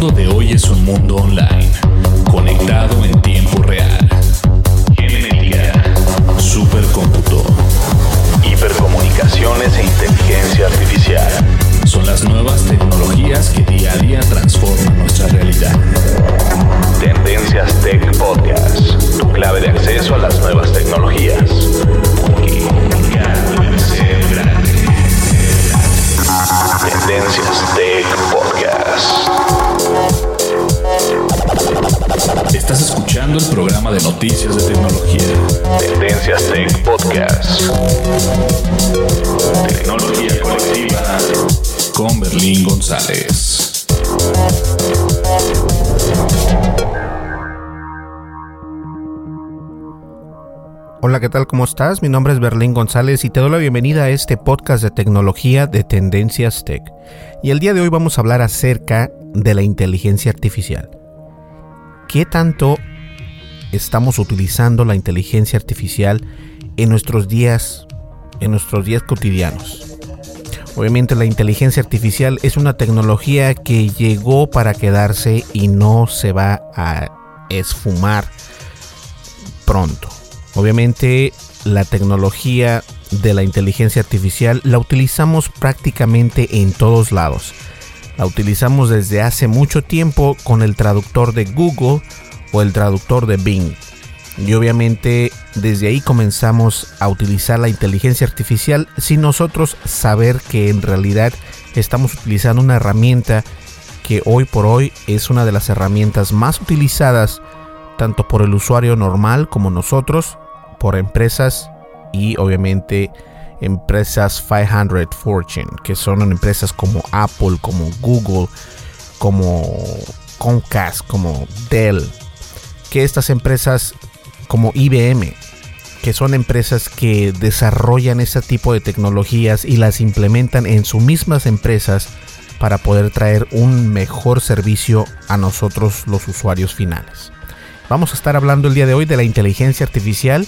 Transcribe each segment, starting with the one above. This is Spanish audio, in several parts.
Mundo de hoy es un mundo online, conectado en tiempo real. Genética, supercómputo, hipercomunicaciones e inteligencia artificial. Son las nuevas tecnologías que día a día transforman nuestra realidad. Tendencias Hola, ¿qué tal? ¿Cómo estás? Mi nombre es Berlín González y te doy la bienvenida a este podcast de tecnología de Tendencias Tech. Y el día de hoy vamos a hablar acerca de la inteligencia artificial. ¿Qué tanto estamos utilizando la inteligencia artificial en nuestros días, en nuestros días cotidianos? Obviamente la inteligencia artificial es una tecnología que llegó para quedarse y no se va a esfumar pronto. Obviamente la tecnología de la inteligencia artificial la utilizamos prácticamente en todos lados. La utilizamos desde hace mucho tiempo con el traductor de Google o el traductor de Bing. Y obviamente desde ahí comenzamos a utilizar la inteligencia artificial sin nosotros saber que en realidad estamos utilizando una herramienta que hoy por hoy es una de las herramientas más utilizadas tanto por el usuario normal como nosotros, por empresas y obviamente empresas 500 Fortune, que son empresas como Apple, como Google, como Comcast, como Dell, que estas empresas como IBM, que son empresas que desarrollan ese tipo de tecnologías y las implementan en sus mismas empresas para poder traer un mejor servicio a nosotros los usuarios finales. Vamos a estar hablando el día de hoy de la inteligencia artificial,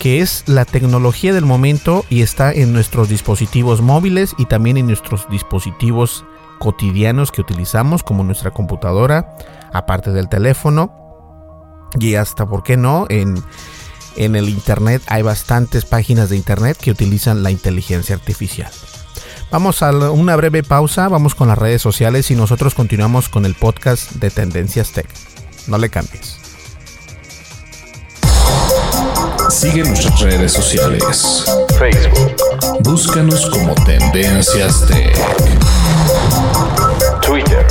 que es la tecnología del momento y está en nuestros dispositivos móviles y también en nuestros dispositivos cotidianos que utilizamos, como nuestra computadora, aparte del teléfono. Y hasta, ¿por qué no? En, en el Internet hay bastantes páginas de Internet que utilizan la inteligencia artificial. Vamos a una breve pausa, vamos con las redes sociales y nosotros continuamos con el podcast de Tendencias Tech. No le cambies. Sigue nuestras redes sociales. Facebook. Búscanos como Tendencias Tech. Twitter.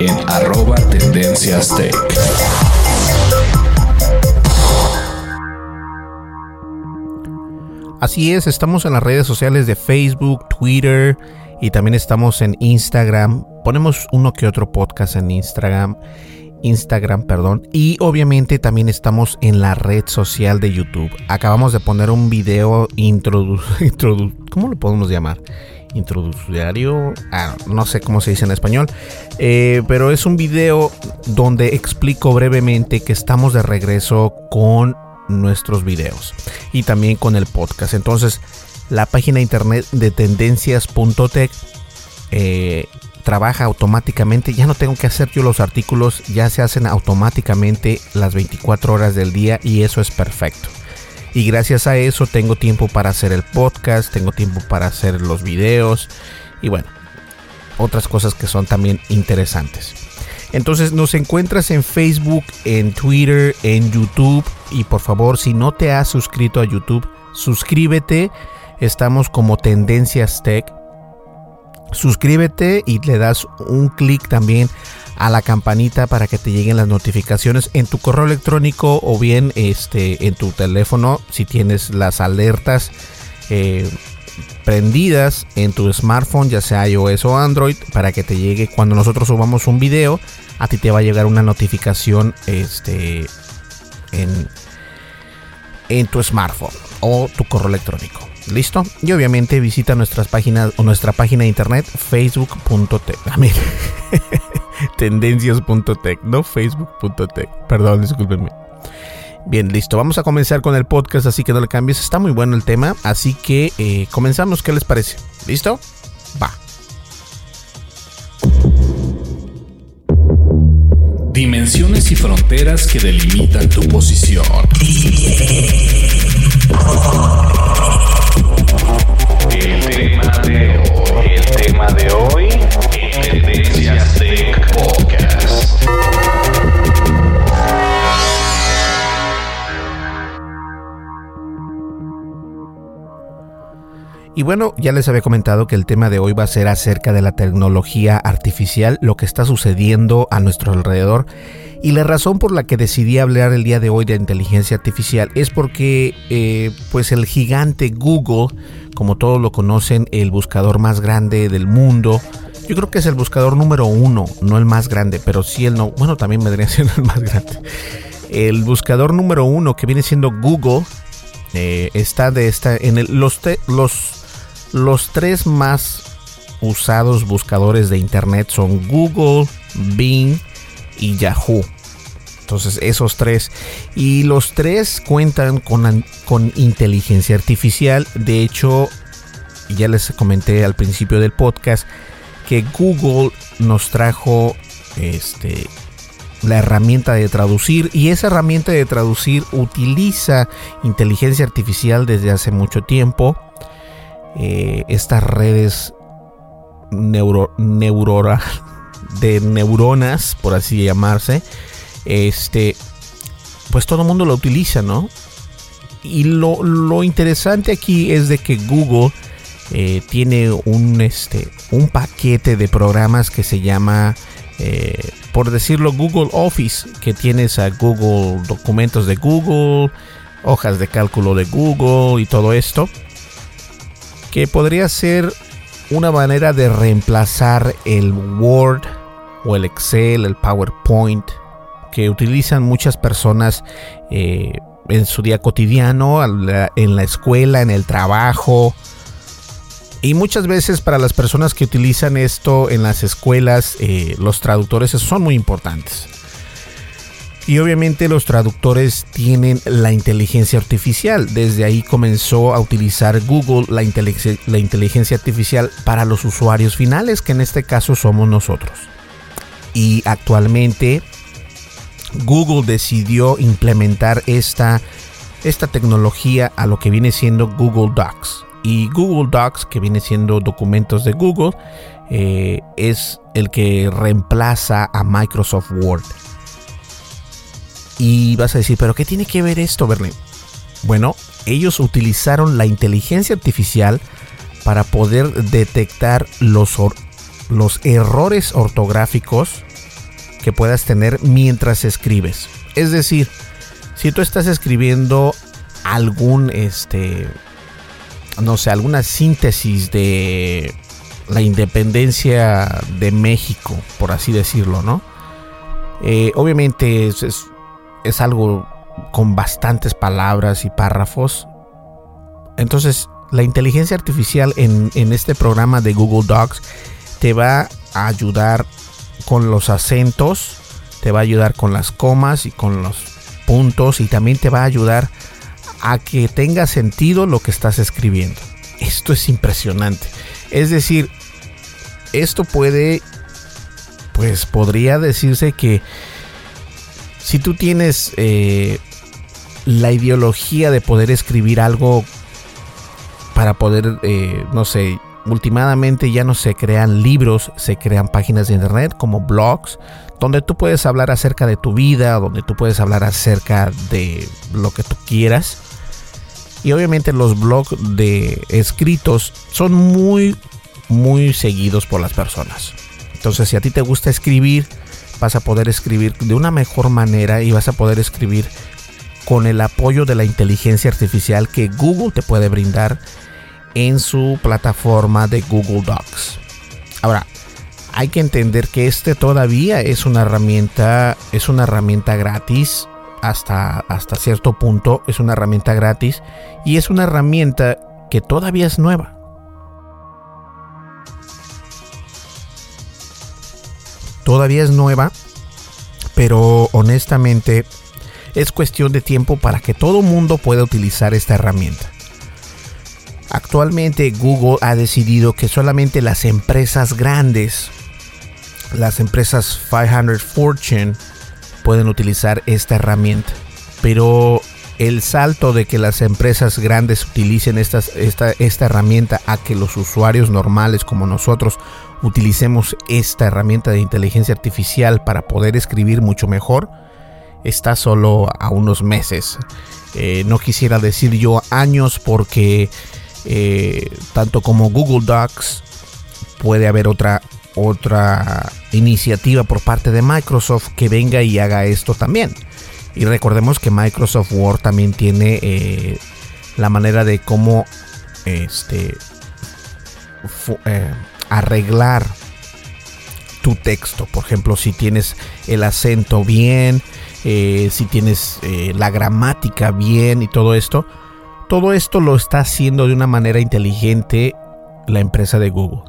En arroba Tendencias Tech. Así es, estamos en las redes sociales de Facebook, Twitter y también estamos en Instagram. Ponemos uno que otro podcast en Instagram. Instagram, perdón. Y obviamente también estamos en la red social de YouTube. Acabamos de poner un video introdu... introdu ¿Cómo lo podemos llamar? Introductorio. Ah, no sé cómo se dice en español. Eh, pero es un video donde explico brevemente que estamos de regreso con nuestros videos. Y también con el podcast. Entonces la página internet de tendencias.tech eh, trabaja automáticamente. Ya no tengo que hacer yo los artículos, ya se hacen automáticamente las 24 horas del día y eso es perfecto. Y gracias a eso tengo tiempo para hacer el podcast, tengo tiempo para hacer los videos y bueno, otras cosas que son también interesantes. Entonces nos encuentras en Facebook, en Twitter, en YouTube y por favor si no te has suscrito a YouTube, suscríbete. Estamos como Tendencias Tech. Suscríbete y le das un clic también a la campanita para que te lleguen las notificaciones en tu correo electrónico o bien este, en tu teléfono si tienes las alertas eh, prendidas en tu smartphone, ya sea iOS o Android, para que te llegue cuando nosotros subamos un video, a ti te va a llegar una notificación este, en, en tu smartphone o tu correo electrónico. ¿Listo? Y obviamente visita nuestras páginas o nuestra página de internet facebook.tech. Tendencias.tech, no facebook.tech. Perdón, discúlpenme. Bien, listo. Vamos a comenzar con el podcast, así que no le cambies. Está muy bueno el tema, así que eh, comenzamos. ¿Qué les parece? ¿Listo? Va. Dimensiones y fronteras que delimitan tu posición. Tema de hoy, el tema de hoy, Tendencias Tech Podcast. Y bueno, ya les había comentado que el tema de hoy va a ser acerca de la tecnología artificial, lo que está sucediendo a nuestro alrededor. Y la razón por la que decidí hablar el día de hoy de inteligencia artificial es porque eh, pues el gigante Google, como todos lo conocen, el buscador más grande del mundo, yo creo que es el buscador número uno, no el más grande, pero sí el no, bueno, también vendría siendo el más grande. El buscador número uno que viene siendo Google eh, está de esta en los, los los tres más usados buscadores de internet son Google, Bing y Yahoo. Entonces esos tres. Y los tres cuentan con, con inteligencia artificial. De hecho, ya les comenté al principio del podcast que Google nos trajo este, la herramienta de traducir y esa herramienta de traducir utiliza inteligencia artificial desde hace mucho tiempo eh, estas redes neuro, de neuronas, por así llamarse, este, pues todo el mundo lo utiliza, ¿no? Y lo, interesante aquí es de que Google eh, tiene un, este, un paquete de programas que se llama, eh, por decirlo, Google Office, que tienes a Google documentos de Google, hojas de cálculo de Google y todo esto que podría ser una manera de reemplazar el Word o el Excel, el PowerPoint, que utilizan muchas personas eh, en su día cotidiano, en la escuela, en el trabajo. Y muchas veces para las personas que utilizan esto en las escuelas, eh, los traductores son muy importantes. Y obviamente los traductores tienen la inteligencia artificial. Desde ahí comenzó a utilizar Google la, inteligencia artificial para los usuarios finales, que en este caso somos nosotros. Y actualmente Google decidió implementar esta, esta tecnología a lo que viene siendo Google Docs. Y Google Docs, que viene siendo documentos de Google, eh, es el que reemplaza a Microsoft Word. Y vas a decir, pero ¿qué tiene que ver esto, Berlín? Bueno, ellos utilizaron la inteligencia artificial para poder detectar los, los errores ortográficos que puedas tener mientras escribes. Es decir, si tú estás escribiendo algún, este, no sé, alguna síntesis de la independencia de México, por así decirlo, ¿no? Eh, obviamente es, es algo con bastantes palabras y párrafos. Entonces, la inteligencia artificial en, este programa de Google Docs te va a ayudar con los acentos, te va a ayudar con las comas y con los puntos y también te va a ayudar a que tenga sentido lo que estás escribiendo. esto es impresionante. Es decir, esto puede, pues podría decirse que si tú tienes eh, la ideología de poder escribir algo para poder, eh, no sé, últimamente ya no se crean libros, se crean páginas de internet como blogs, donde tú puedes hablar acerca de tu vida, donde tú puedes hablar acerca de lo que tú quieras. Y obviamente los blogs de escritos son muy, muy seguidos por las personas. Entonces, si a ti te gusta escribir, vas a poder escribir de una mejor manera y vas a poder escribir con el apoyo de la inteligencia artificial que Google te puede brindar en su plataforma de Google Docs. Ahora, hay que entender que este todavía es una herramienta, es una herramienta gratis hasta, hasta cierto punto, es una herramienta gratis y es una herramienta que todavía es nueva. Todavía es nueva, pero honestamente es cuestión de tiempo para que todo mundo pueda utilizar esta herramienta. Actualmente Google ha decidido que solamente las empresas grandes, las empresas 500 Fortune, pueden utilizar esta herramienta. Pero el salto de que las empresas grandes utilicen esta, esta herramienta a que los usuarios normales como nosotros utilicemos esta herramienta de inteligencia artificial para poder escribir mucho mejor, está solo a unos meses. Eh, no quisiera decir yo años porque eh, tanto como Google Docs, puede haber otra, otra iniciativa por parte de Microsoft que venga y haga esto también. Y recordemos que Microsoft Word también tiene eh, la manera de cómo este, eh, arreglar tu texto. Por ejemplo, si tienes el acento bien, si tienes la gramática bien y todo esto, todo esto lo está haciendo de una manera inteligente la empresa de Google.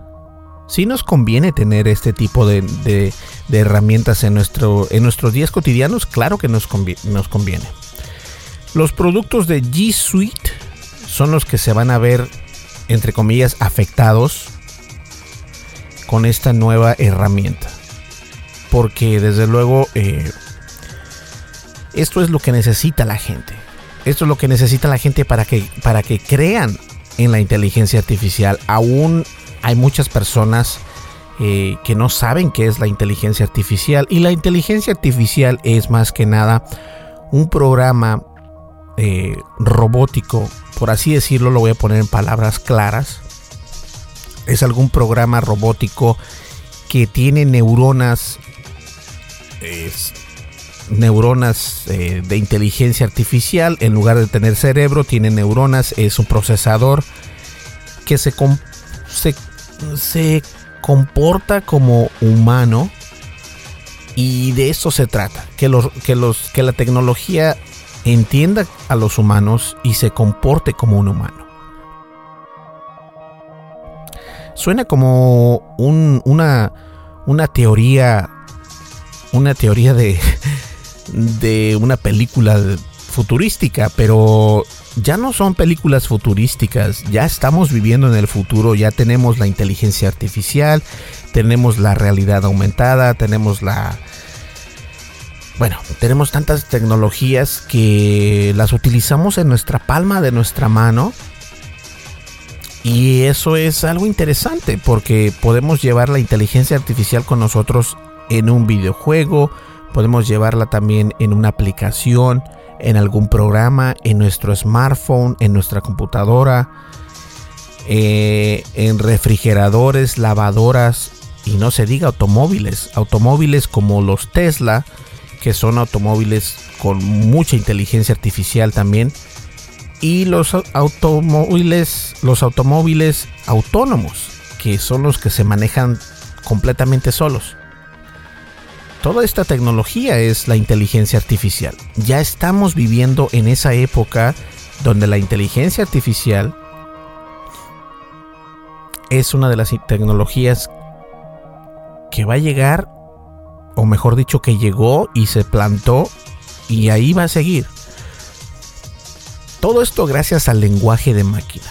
Si nos conviene tener este tipo de, herramientas en, nuestro, en nuestros días cotidianos, claro que nos, nos conviene. Los productos de G Suite son los que se van a ver, entre comillas, afectados con esta nueva herramienta. Porque desde luego eh, esto es lo que necesita la gente. Esto es lo que necesita la gente para que, para que crean en la inteligencia artificial. Aún hay muchas personas eh, que no saben qué es la inteligencia artificial. Y la inteligencia artificial es más que nada un programa eh, robótico, por así decirlo, lo voy a poner en palabras claras. Es algún programa robótico que tiene neuronas neuronas eh, de inteligencia artificial. En lugar de tener cerebro, tiene neuronas. Es un procesador que se, se, comporta como humano. Y de eso se trata. Que, los, que, los, que la tecnología entienda a los humanos y se comporte como un humano. Suena como una, una teoría. Una teoría de, de una película futurística, pero ya no son películas futurísticas, ya estamos viviendo en el futuro, ya tenemos la inteligencia artificial, tenemos la realidad aumentada, tenemos la... Bueno, tenemos tantas tecnologías que las utilizamos en nuestra palma de nuestra mano. Y eso es algo interesante porque podemos llevar la inteligencia artificial con nosotros en un videojuego, Podemos llevarla también en una aplicación, en algún programa, en nuestro smartphone, en nuestra computadora, eh, en refrigeradores, lavadoras y no se diga automóviles. Automóviles como los Tesla, que son automóviles con mucha inteligencia artificial también. Y los automóviles, los automóviles autónomos, que son los que se manejan completamente solos. Toda esta tecnología es la inteligencia artificial. Ya estamos viviendo en esa época donde la inteligencia artificial es una de las tecnologías que va a llegar, o mejor dicho, que llegó y se plantó y ahí va a seguir. Todo esto gracias al lenguaje de máquina.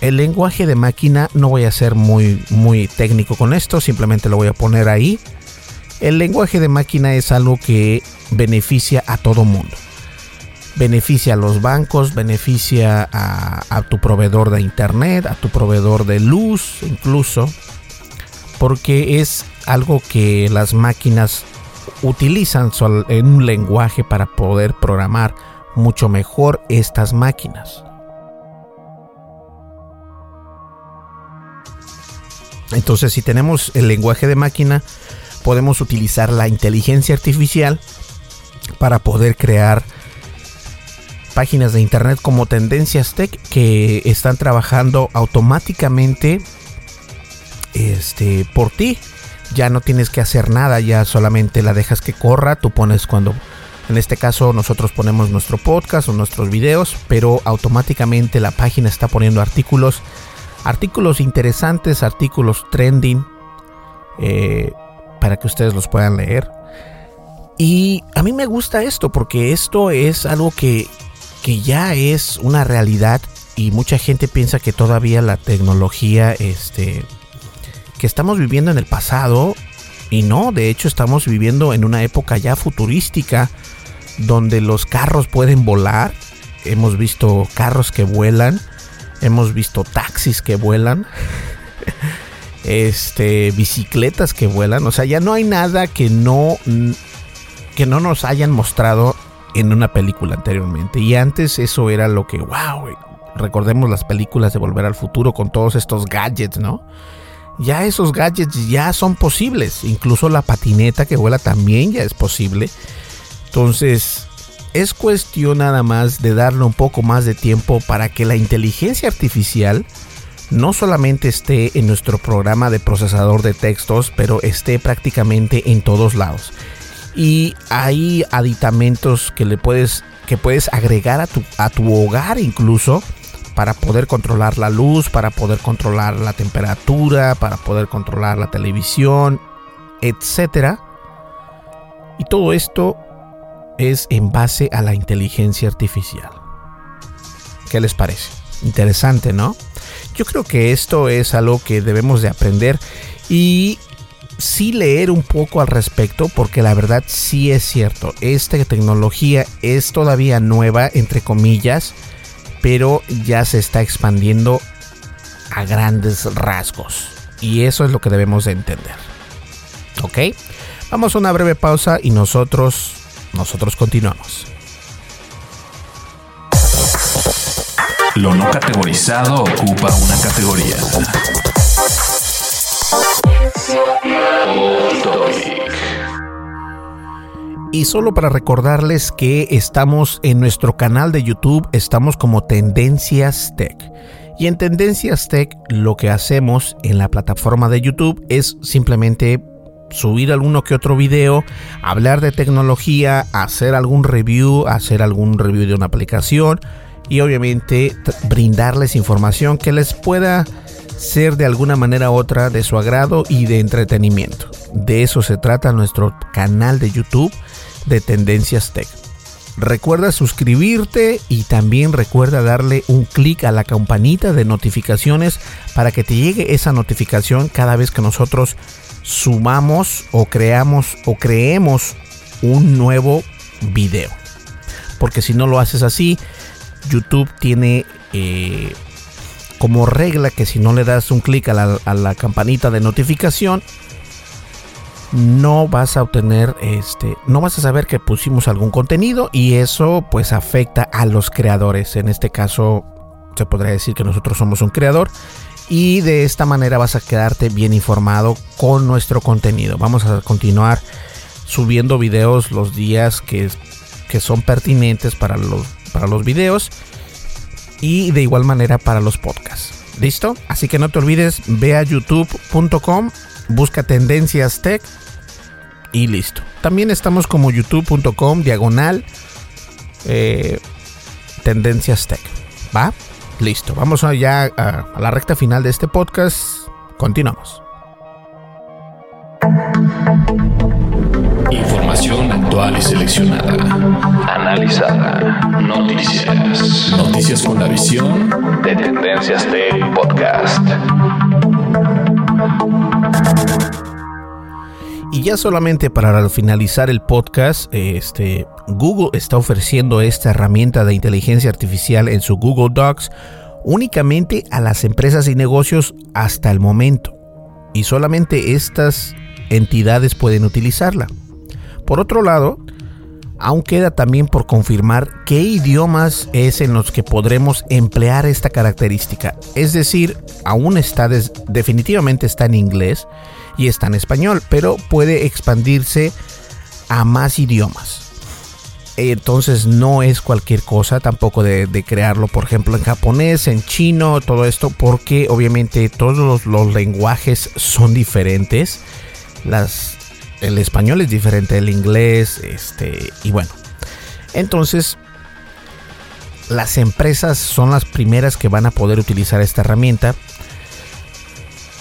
el lenguaje de máquina, no voy a ser muy, muy técnico con esto, simplemente lo voy a poner ahí. El lenguaje de máquina es algo que beneficia a todo mundo. Beneficia a los bancos, beneficia a, tu proveedor de internet, a tu proveedor de luz incluso, porque es algo que las máquinas utilizan en un lenguaje para poder programar mucho mejor estas máquinas. Entonces, si tenemos el lenguaje de máquina, podemos utilizar la inteligencia artificial para poder crear páginas de internet como Tendencias Tech que están trabajando automáticamente este, por ti. Ya no tienes que hacer nada, ya solamente la dejas que corra. Tú pones cuando, en este caso, nosotros ponemos nuestro podcast o nuestros videos, pero automáticamente la página está poniendo artículos artículos interesantes, artículos trending, eh, para que ustedes los puedan leer. Y a mí me gusta esto porque esto es algo que, que ya es una realidad y mucha gente piensa que todavía la tecnología, este, que estamos viviendo en el pasado y no, de hecho estamos viviendo en una época ya futurística donde los carros pueden volar. Hemos visto carros que vuelan Hemos visto taxis que vuelan. este, bicicletas que vuelan. O sea, ya no hay nada que no, que no nos hayan mostrado en una película anteriormente. Y antes eso era lo que, wow, recordemos las películas de Volver al Futuro con todos estos gadgets, ¿no? Ya esos gadgets ya son posibles. Incluso la patineta que vuela también ya es posible. Entonces, es cuestión nada más de darle un poco más de tiempo para que la inteligencia artificial no solamente esté en nuestro programa de procesador de textos, pero esté prácticamente en todos lados. Y hay aditamentos que le puedes que puedes agregar a tu, a tu hogar incluso para poder controlar la luz, para poder controlar la temperatura, para poder controlar la televisión, etcétera. Y todo esto es en base a la inteligencia artificial. ¿Qué les parece? Interesante, ¿no? Yo creo que esto es algo que debemos de aprender y sí leer un poco al respecto porque la verdad sí es cierto. Esta tecnología es todavía nueva, entre comillas, pero ya se está expandiendo a grandes rasgos. Y eso es lo que debemos de entender. ¿Ok? Vamos a una breve pausa y nosotros nosotros continuamos. Lo no categorizado ocupa una categoría. Y solo para recordarles que estamos en nuestro canal de YouTube, estamos como Tendencias Tech. Y en Tendencias Tech lo que hacemos en la plataforma de YouTube es simplemente subir alguno que otro video, hablar de tecnología, hacer algún review, hacer algún review de una aplicación y obviamente brindarles información que les pueda ser de alguna manera u otra de su agrado y de entretenimiento. De eso se trata nuestro canal de YouTube de Tendencias Tech. Recuerda suscribirte y también recuerda darle un clic a la campanita de notificaciones para que te llegue esa notificación cada vez que nosotros sumamos o creamos o creemos un nuevo video. Porque si no lo haces así, YouTube tiene eh, como regla que si no le das un clic a la, a la, campanita de notificación, no vas a obtener este, no vas a saber que pusimos algún contenido y eso pues afecta a los creadores. En este caso se podría decir que nosotros somos un creador y de esta manera vas a quedarte bien informado con nuestro contenido. Vamos a continuar subiendo videos los días que, que son pertinentes para los, para los videos y de igual manera para los podcasts. ¿Listo? Así que no te olvides, ve a youtube.com, busca tendencias tech y listo. También estamos como youtube.com diagonal eh, tendencias tech. ¿Va? Listo, vamos ya a, a la recta final de este podcast. Continuamos. Actual y seleccionada. Analizada. Noticias. Noticias con la visión de Tendencias Tech Podcast. Y ya solamente para finalizar el podcast, este, Google está ofreciendo esta herramienta de inteligencia artificial en su Google Docs únicamente a las empresas y negocios hasta el momento. Y solamente estas entidades pueden utilizarla. Por otro lado, aún queda también por confirmar qué idiomas es en los que podremos emplear esta característica. Es decir, aún está definitivamente está en inglés y está en español, pero puede expandirse a más idiomas. Entonces no es cualquier cosa tampoco de, crearlo, por ejemplo, en japonés, en chino, todo esto, porque obviamente todos los lenguajes son diferentes las, el español es diferente del inglés, este, y bueno. Entonces, las empresas son las primeras que van a poder utilizar esta herramienta.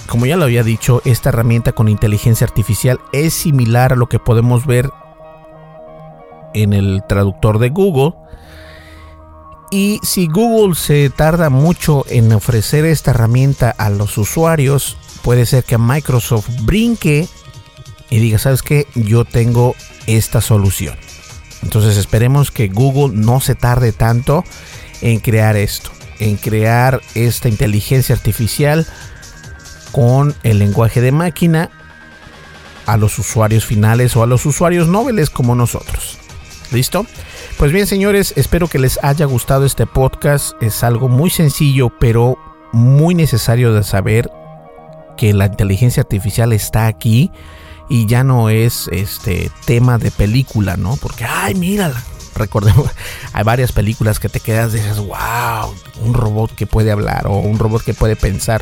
Como ya lo había dicho, esta herramienta con inteligencia artificial es similar a lo que podemos ver en el traductor de Google. Y si Google se tarda mucho en ofrecer esta herramienta a los usuarios, puede ser que Microsoft brinque y diga, ¿sabes qué? Yo tengo esta solución. Entonces esperemos que Google no se tarde tanto en crear esto, en crear esta inteligencia artificial con el lenguaje de máquina a los usuarios finales o a los usuarios nobles como nosotros. ¿Listo? Pues bien, señores, espero que les haya gustado este podcast. Es algo muy sencillo, pero muy necesario de saber que la inteligencia artificial está aquí y ya no es este tema de película, ¿no? Porque, ay, mírala. Recordemos, hay varias películas que te quedas y dices, wow, un robot que puede hablar o un robot que puede pensar.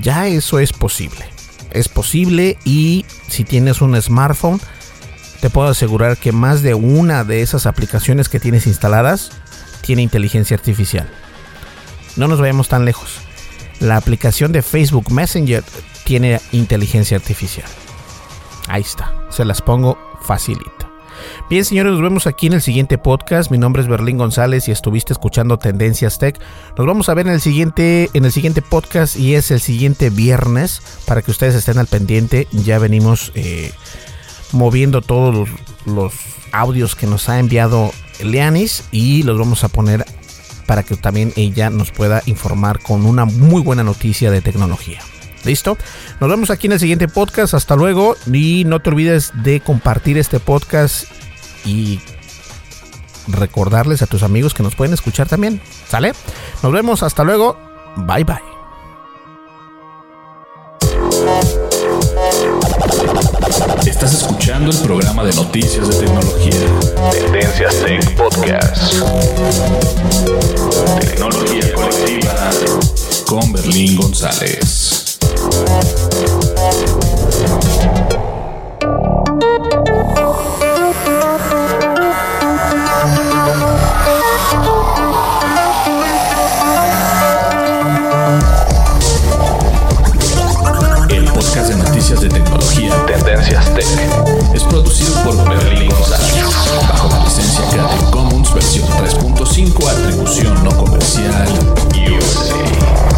Ya eso es posible. Es posible y si tienes un smartphone, te puedo asegurar que más de una de esas aplicaciones que tienes instaladas tiene inteligencia artificial. No nos vayamos tan lejos. La aplicación de Facebook Messenger tiene inteligencia artificial. Ahí está, se las pongo facilito. Bien, señores, nos vemos aquí en el siguiente podcast. Mi nombre es Berlín González y estuviste escuchando Tendencias Tech. Nos vamos a ver en el siguiente, en el siguiente podcast y es el siguiente viernes para que ustedes estén al pendiente. Ya venimos eh, moviendo todos los, los audios que nos ha enviado Leanis y los vamos a poner para que también ella nos pueda informar con una muy buena noticia de tecnología. ¿Listo? Nos vemos aquí en el siguiente podcast. Hasta luego. Y no te olvides de compartir este podcast y recordarles a tus amigos que nos pueden escuchar también. ¿Sale? Nos vemos. Hasta luego. Bye bye. Estás escuchando el programa de noticias de tecnología. Tendencias Tech Podcast. Tecnología colectiva con Berlín González. Versión 3.5 atribución no comercial USA.